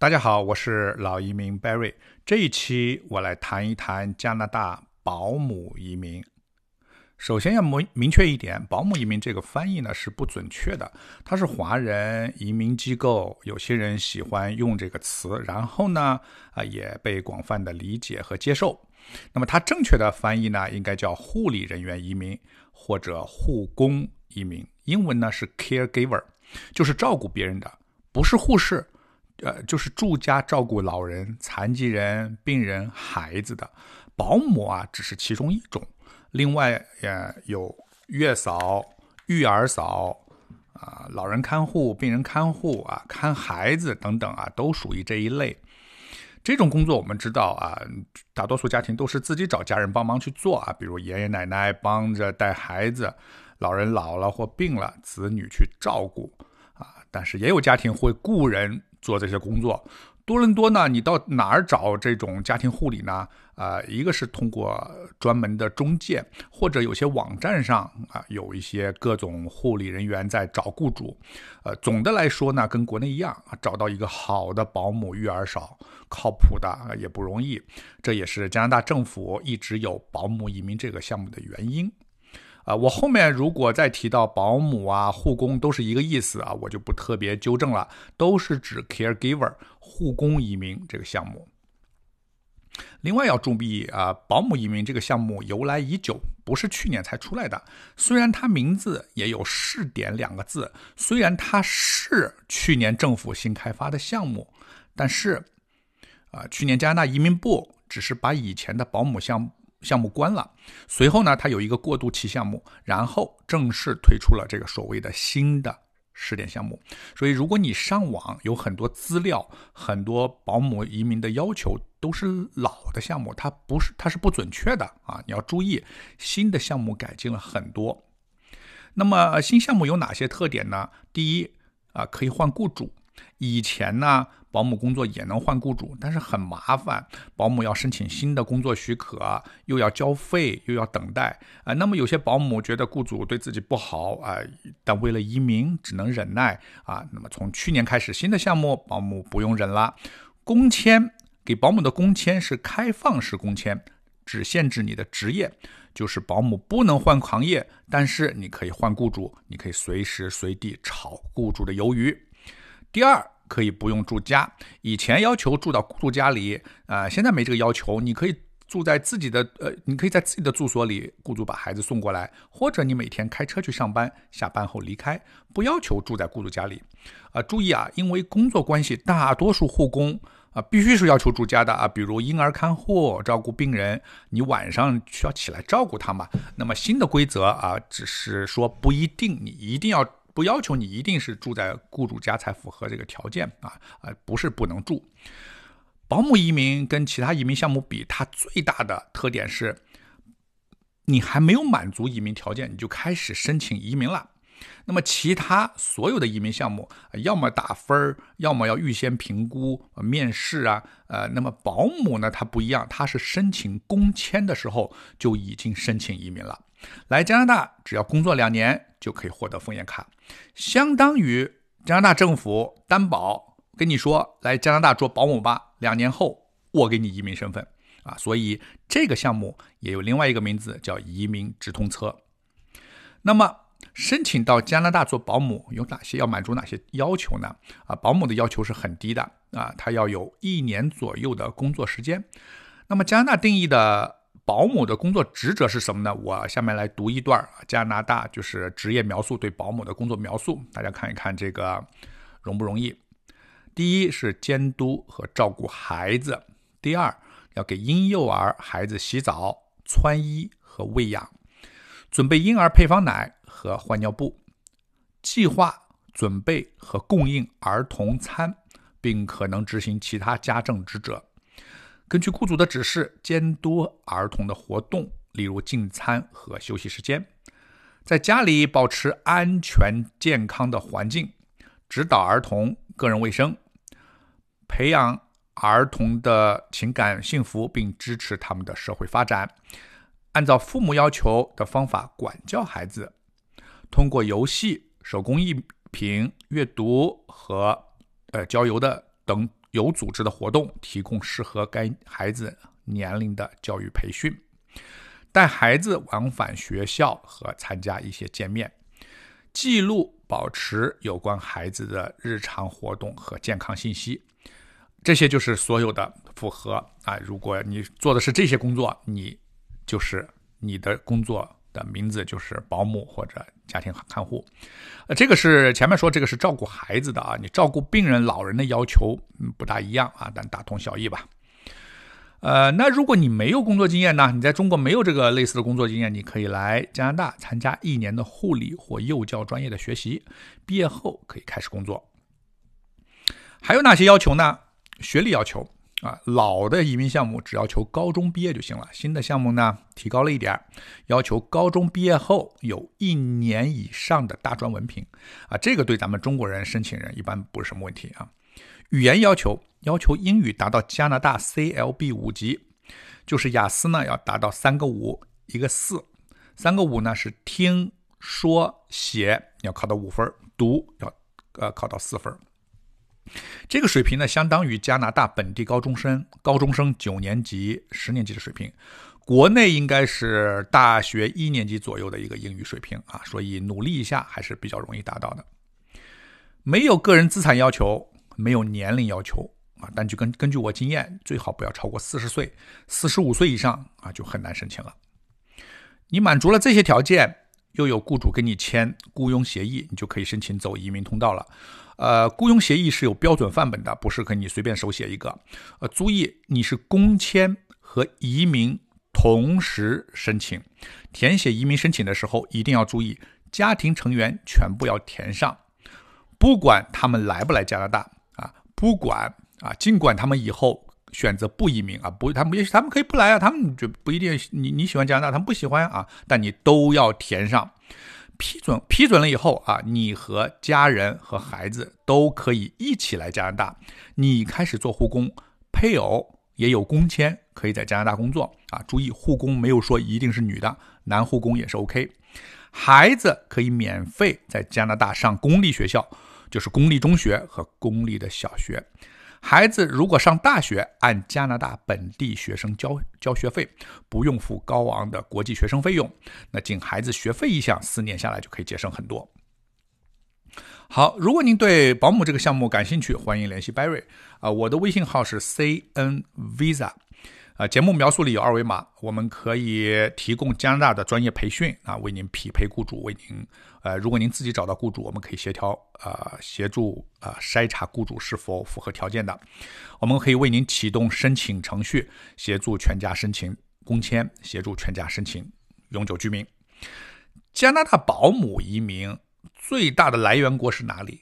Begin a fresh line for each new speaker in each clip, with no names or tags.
大家好，我是老移民 Barry。这一期我来谈一谈加拿大保姆移民。首先要明明确一点，保姆移民这个翻译呢是不准确的，它是华人移民机构，有些人喜欢用这个词，然后呢啊也被广泛的理解和接受。那么它正确的翻译呢应该叫护理人员移民或者护工移民，英文呢是 caregiver，就是照顾别人的，不是护士。呃，就是住家照顾老人、残疾人、病人、孩子的保姆啊，只是其中一种。另外，也有月嫂、育儿嫂啊，老人看护、病人看护啊，看孩子等等啊，都属于这一类。这种工作我们知道啊，大多数家庭都是自己找家人帮忙去做啊，比如爷爷奶奶帮着带孩子，老人老了或病了，子女去照顾啊。但是也有家庭会雇人。做这些工作，多伦多呢？你到哪儿找这种家庭护理呢？啊，一个是通过专门的中介，或者有些网站上啊，有一些各种护理人员在找雇主。呃，总的来说呢，跟国内一样，找到一个好的保姆育儿嫂，靠谱的也不容易。这也是加拿大政府一直有保姆移民这个项目的原因。啊，我后面如果再提到保姆啊、护工都是一个意思啊，我就不特别纠正了，都是指 caregiver 护工移民这个项目。另外要注意啊，保姆移民这个项目由来已久，不是去年才出来的。虽然它名字也有“试点”两个字，虽然它是去年政府新开发的项目，但是啊，去年加拿大移民部只是把以前的保姆项目。项目关了，随后呢，它有一个过渡期项目，然后正式推出了这个所谓的新的试点项目。所以，如果你上网有很多资料，很多保姆移民的要求都是老的项目，它不是，它是不准确的啊！你要注意，新的项目改进了很多。那么，新项目有哪些特点呢？第一啊，可以换雇主。以前呢，保姆工作也能换雇主，但是很麻烦。保姆要申请新的工作许可，又要交费，又要等待啊。那么有些保姆觉得雇主对自己不好啊，但为了移民只能忍耐啊。那么从去年开始，新的项目保姆不用忍了，工签给保姆的工签是开放式工签，只限制你的职业，就是保姆不能换行业，但是你可以换雇主，你可以随时随地炒雇主的鱿鱼。第二，可以不用住家。以前要求住到雇主家里，啊，现在没这个要求。你可以住在自己的，呃，你可以在自己的住所里，雇主把孩子送过来，或者你每天开车去上班，下班后离开，不要求住在雇主家里。啊，注意啊，因为工作关系，大多数护工啊，必须是要求住家的啊。比如婴儿看护、照顾病人，你晚上需要起来照顾他嘛。那么新的规则啊，只是说不一定，你一定要。不要求你一定是住在雇主家才符合这个条件啊啊，不是不能住。保姆移民跟其他移民项目比，它最大的特点是，你还没有满足移民条件，你就开始申请移民了。那么其他所有的移民项目，要么打分儿，要么要预先评估、面试啊。呃，那么保姆呢，它不一样，它是申请工签的时候就已经申请移民了。来加拿大，只要工作两年就可以获得枫叶卡，相当于加拿大政府担保跟你说，来加拿大做保姆吧，两年后我给你移民身份啊。所以这个项目也有另外一个名字叫移民直通车。那么申请到加拿大做保姆有哪些要满足哪些要求呢？啊，保姆的要求是很低的啊，他要有一年左右的工作时间。那么加拿大定义的。保姆的工作职责是什么呢？我下面来读一段加拿大就是职业描述对保姆的工作描述，大家看一看这个容不容易？第一是监督和照顾孩子，第二要给婴幼儿孩子洗澡、穿衣和喂养，准备婴儿配方奶和换尿布，计划准备和供应儿童餐，并可能执行其他家政职责。根据雇主的指示，监督儿童的活动，例如进餐和休息时间，在家里保持安全健康的环境，指导儿童个人卫生，培养儿童的情感幸福，并支持他们的社会发展。按照父母要求的方法管教孩子，通过游戏、手工艺品、阅读和呃郊游的等。有组织的活动，提供适合该孩子年龄的教育培训，带孩子往返学校和参加一些见面，记录保持有关孩子的日常活动和健康信息。这些就是所有的符合啊！如果你做的是这些工作，你就是你的工作的名字就是保姆或者家庭看护。呃，这个是前面说这个是照顾孩子的啊，你照顾病人、老人的要求不大一样啊，但大同小异吧。呃，那如果你没有工作经验呢？你在中国没有这个类似的工作经验，你可以来加拿大参加一年的护理或幼教专业的学习，毕业后可以开始工作。还有哪些要求呢？学历要求啊，老的移民项目只要求高中毕业就行了。新的项目呢，提高了一点，要求高中毕业后有一年以上的大专文凭啊。这个对咱们中国人申请人一般不是什么问题啊。语言要求要求英语达到加拿大 CLB 五级，就是雅思呢要达到三个五一个四，三个五呢是听说写要考到五分，读要呃考到四分。这个水平呢，相当于加拿大本地高中生高中生九年级、十年级的水平，国内应该是大学一年级左右的一个英语水平啊，所以努力一下还是比较容易达到的。没有个人资产要求，没有年龄要求啊，但就根根据我经验，最好不要超过四十岁，四十五岁以上啊就很难申请了。你满足了这些条件，又有雇主跟你签雇佣协议，你就可以申请走移民通道了。呃，雇佣协议是有标准范本的，不是可以你随便手写一个。呃，注意你是工签和移民同时申请，填写移民申请的时候一定要注意，家庭成员全部要填上，不管他们来不来加拿大啊，不管啊，尽管他们以后选择不移民啊，不，他们也许他们可以不来啊，他们就不一定你你喜欢加拿大，他们不喜欢啊，但你都要填上。批准批准了以后啊，你和家人和孩子都可以一起来加拿大。你开始做护工，配偶也有工签，可以在加拿大工作啊。注意，护工没有说一定是女的，男护工也是 OK。孩子可以免费在加拿大上公立学校，就是公立中学和公立的小学。孩子如果上大学，按加拿大本地学生交交学费，不用付高昂的国际学生费用。那仅孩子学费一项，四年下来就可以节省很多。好，如果您对保姆这个项目感兴趣，欢迎联系 Barry 啊，我的微信号是 CnVisa 呃。节目描述里有二维码，我们可以提供加拿大的专业培训啊，为您匹配雇主，为您呃，如果您自己找到雇主，我们可以协调啊，协助啊筛查雇主是否符合条件的，我们可以为您启动申请程序，协助全家申请工签，协助全家申请永久居民。加拿大保姆移民最大的来源国是哪里？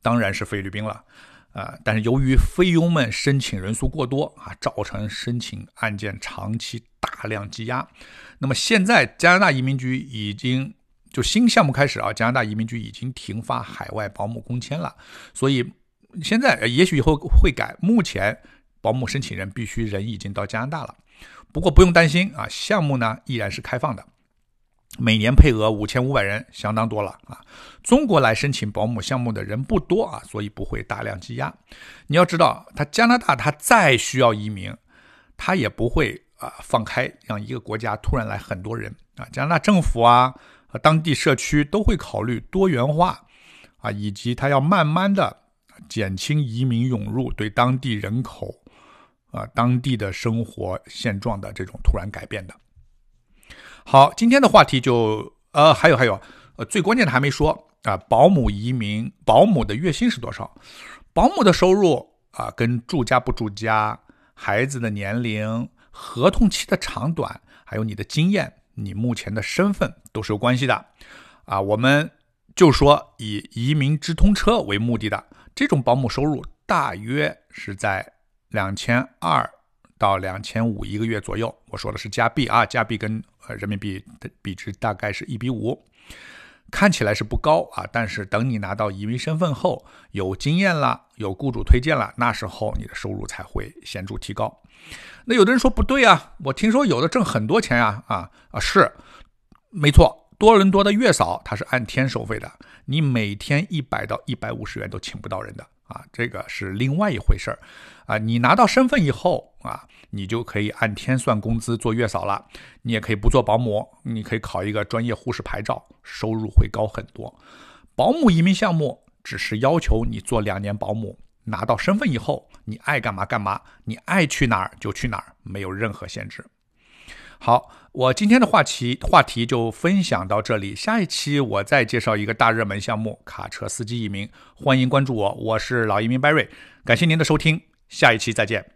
当然是菲律宾了。啊，但是由于菲佣们申请人数过多啊，造成申请案件长期大量积压。那么现在加拿大移民局已经就新项目开始啊，加拿大移民局已经停发海外保姆工签了。所以现在也许以后会改。目前保姆申请人必须人已经到加拿大了。不过不用担心啊，项目呢依然是开放的。每年配额五千五百人，相当多了啊！中国来申请保姆项目的人不多啊，所以不会大量积压。你要知道，他加拿大他再需要移民，他也不会啊放开让一个国家突然来很多人啊。加拿大政府啊当地社区都会考虑多元化啊，以及他要慢慢的减轻移民涌入对当地人口啊当地的生活现状的这种突然改变的。好，今天的话题就呃，还有还有，呃，最关键的还没说啊，保姆移民，保姆的月薪是多少？保姆的收入啊，跟住家不住家、孩子的年龄、合同期的长短，还有你的经验、你目前的身份都是有关系的啊。我们就说以移民直通车为目的的这种保姆收入，大约是在两千二到两千五一个月左右。我说的是加币啊，加币跟。呃，人民币的比值大概是一比五，看起来是不高啊。但是等你拿到移民身份后，有经验了，有雇主推荐了，那时候你的收入才会显著提高。那有的人说不对啊，我听说有的挣很多钱呀，啊啊是，没错，多伦多的月嫂他是按天收费的，你每天一百到一百五十元都请不到人的啊，这个是另外一回事儿啊。你拿到身份以后啊，你就可以按天算工资做月嫂了。你也可以不做保姆，你可以考一个专业护士牌照，收入会高很多。保姆移民项目只是要求你做两年保姆，拿到身份以后，你爱干嘛干嘛，你爱去哪儿就去哪儿，没有任何限制。好，我今天的话题话题就分享到这里。下一期我再介绍一个大热门项目——卡车司机移民。欢迎关注我，我是老移民 Barry。感谢您的收听，下一期再见。